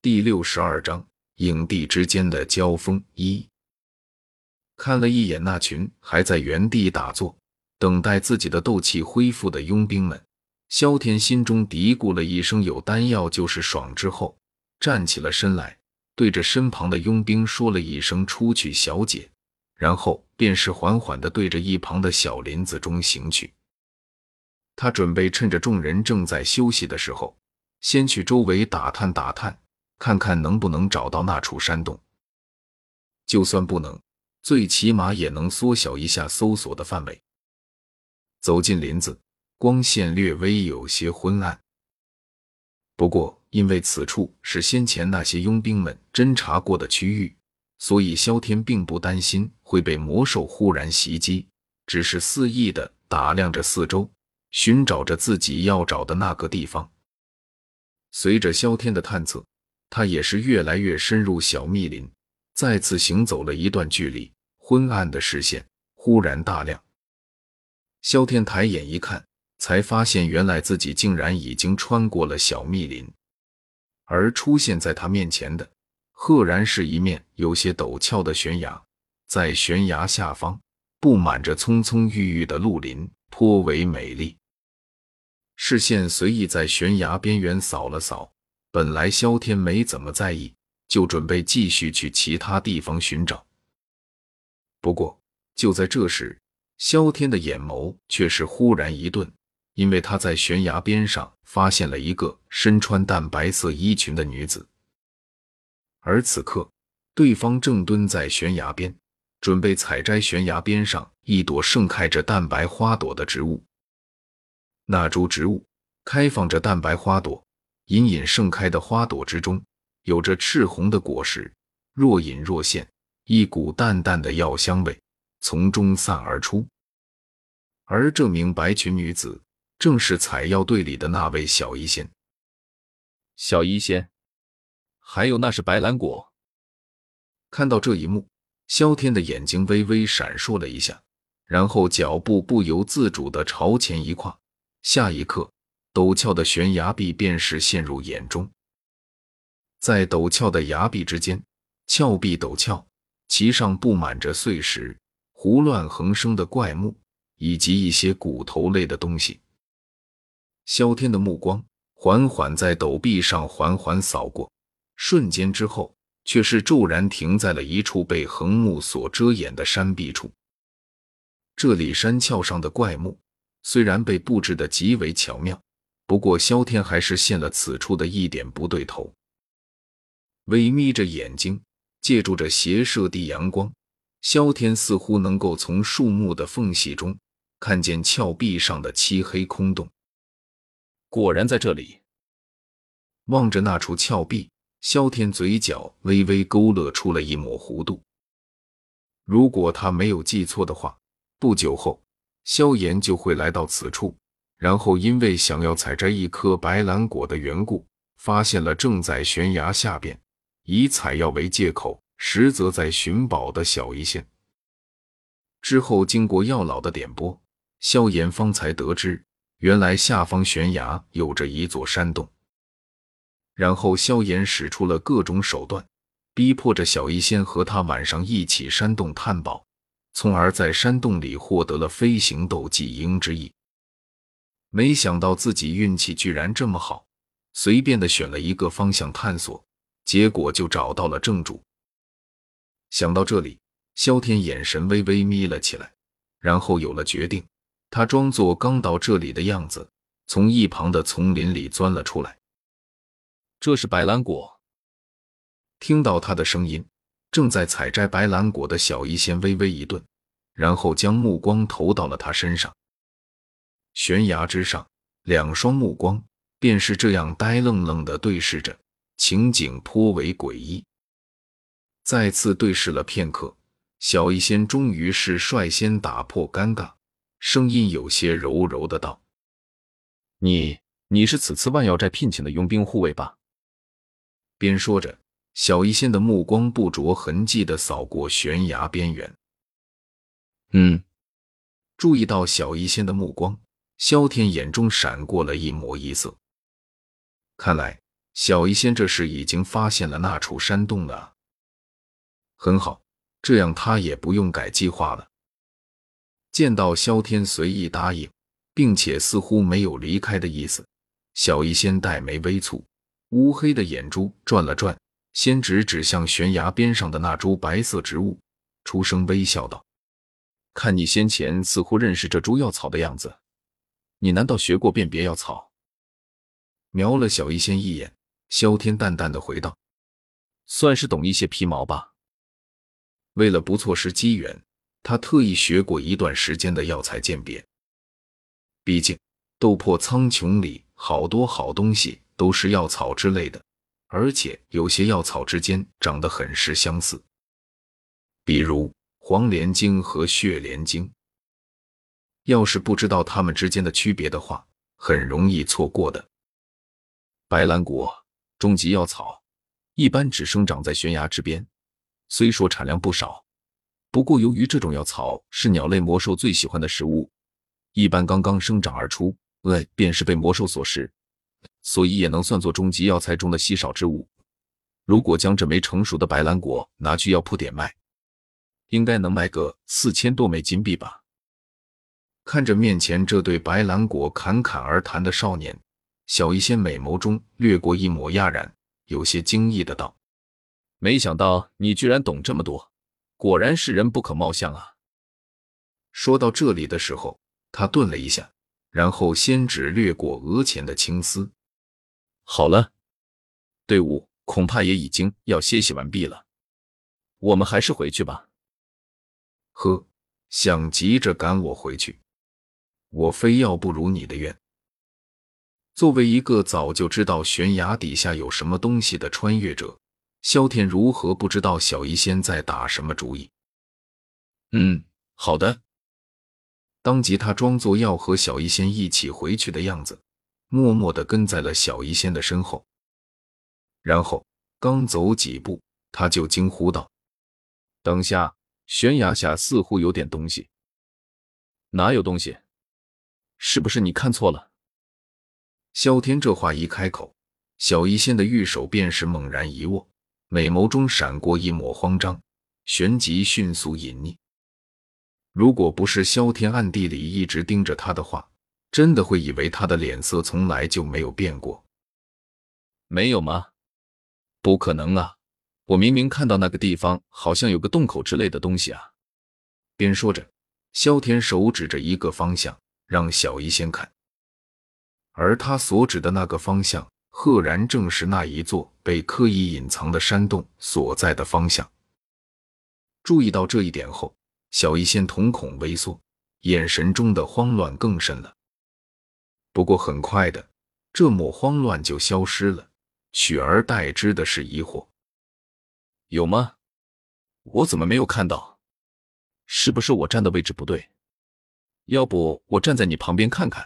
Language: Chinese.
第六十二章影帝之间的交锋一。看了一眼那群还在原地打坐、等待自己的斗气恢复的佣兵们，萧天心中嘀咕了一声：“有丹药就是爽。”之后站起了身来，对着身旁的佣兵说了一声：“出去，小姐。”然后便是缓缓的对着一旁的小林子中行去。他准备趁着众人正在休息的时候，先去周围打探打探。看看能不能找到那处山洞，就算不能，最起码也能缩小一下搜索的范围。走进林子，光线略微有些昏暗，不过因为此处是先前那些佣兵们侦查过的区域，所以萧天并不担心会被魔兽忽然袭击，只是肆意的打量着四周，寻找着自己要找的那个地方。随着萧天的探测。他也是越来越深入小密林，再次行走了一段距离，昏暗的视线忽然大亮。萧天抬眼一看，才发现原来自己竟然已经穿过了小密林，而出现在他面前的，赫然是一面有些陡峭的悬崖，在悬崖下方布满着葱葱郁郁的绿林，颇为美丽。视线随意在悬崖边缘扫了扫。本来萧天没怎么在意，就准备继续去其他地方寻找。不过就在这时，萧天的眼眸却是忽然一顿，因为他在悬崖边上发现了一个身穿淡白色衣裙的女子，而此刻对方正蹲在悬崖边，准备采摘悬崖边上一朵盛开着淡白花朵的植物。那株植物开放着淡白花朵。隐隐盛开的花朵之中，有着赤红的果实，若隐若现，一股淡淡的药香味从中散而出。而这名白裙女子，正是采药队里的那位小医仙。小医仙，还有那是白兰果。看到这一幕，萧天的眼睛微微闪烁了一下，然后脚步不由自主的朝前一跨，下一刻。陡峭的悬崖壁便是陷入眼中，在陡峭的崖壁之间，峭壁陡峭，其上布满着碎石、胡乱横生的怪木以及一些骨头类的东西。萧天的目光缓缓在陡壁上缓缓扫过，瞬间之后，却是骤然停在了一处被横木所遮掩的山壁处。这里山峭上的怪木虽然被布置的极为巧妙。不过，萧天还是现了此处的一点不对头。微眯着眼睛，借助着斜射地阳光，萧天似乎能够从树木的缝隙中看见峭壁上的漆黑空洞。果然在这里。望着那处峭壁，萧天嘴角微微勾勒出了一抹弧度。如果他没有记错的话，不久后萧炎就会来到此处。然后因为想要采摘一颗白兰果的缘故，发现了正在悬崖下边以采药为借口，实则在寻宝的小医仙。之后经过药老的点拨，萧炎方才得知，原来下方悬崖有着一座山洞。然后萧炎使出了各种手段，逼迫着小医仙和他晚上一起山洞探宝，从而在山洞里获得了飞行斗技鹰之翼。没想到自己运气居然这么好，随便的选了一个方向探索，结果就找到了正主。想到这里，萧天眼神微微眯了起来，然后有了决定。他装作刚到这里的样子，从一旁的丛林里钻了出来。这是白兰果。听到他的声音，正在采摘白兰果的小医仙微微一顿，然后将目光投到了他身上。悬崖之上，两双目光便是这样呆愣愣的对视着，情景颇为诡异。再次对视了片刻，小医仙终于是率先打破尴尬，声音有些柔柔的道：“你，你是此次万药寨聘请的佣兵护卫吧？”边说着，小医仙的目光不着痕迹的扫过悬崖边缘。嗯，注意到小医仙的目光。萧天眼中闪过了一抹异色，看来小医仙这时已经发现了那处山洞了。很好，这样他也不用改计划了。见到萧天随意答应，并且似乎没有离开的意思，小医仙黛眉微蹙，乌黑的眼珠转了转，先指指向悬崖边上的那株白色植物，出声微笑道：“看你先前似乎认识这株药草的样子，你难道学过辨别药草？”瞄了小医仙一眼，萧天淡淡的回道：“算是懂一些皮毛吧。为了不错失机缘。”他特意学过一段时间的药材鉴别，毕竟斗破苍穹里好多好东西都是药草之类的，而且有些药草之间长得很是相似，比如黄连精和血莲精。要是不知道它们之间的区别的话，很容易错过的。白兰果，终极药草，一般只生长在悬崖之边，虽说产量不少。不过，由于这种药草是鸟类魔兽最喜欢的食物，一般刚刚生长而出，呃，便是被魔兽所食，所以也能算作终极药材中的稀少之物。如果将这枚成熟的白兰果拿去药铺点卖，应该能卖个四千多枚金币吧。看着面前这对白兰果侃侃而谈的少年，小一仙美眸中掠过一抹讶然，有些惊异的道：“没想到你居然懂这么多。”果然是人不可貌相啊！说到这里的时候，他顿了一下，然后先指掠过额前的青丝。好了，队伍恐怕也已经要歇息完毕了，我们还是回去吧。呵，想急着赶我回去，我非要不如你的愿。作为一个早就知道悬崖底下有什么东西的穿越者。萧天如何不知道小医仙在打什么主意？嗯，好的。当即他装作要和小医仙一起回去的样子，默默的跟在了小医仙的身后。然后刚走几步，他就惊呼道：“等下，悬崖下似乎有点东西。哪有东西？是不是你看错了？”萧天这话一开口，小医仙的玉手便是猛然一握。美眸中闪过一抹慌张，旋即迅速隐匿。如果不是萧天暗地里一直盯着他的话，真的会以为他的脸色从来就没有变过。没有吗？不可能啊！我明明看到那个地方好像有个洞口之类的东西啊！边说着，萧天手指着一个方向，让小医仙看，而他所指的那个方向。赫然正是那一座被刻意隐藏的山洞所在的方向。注意到这一点后，小医仙瞳孔微缩，眼神中的慌乱更甚了。不过很快的，这抹慌乱就消失了，取而代之的是疑惑。有吗？我怎么没有看到？是不是我站的位置不对？要不我站在你旁边看看？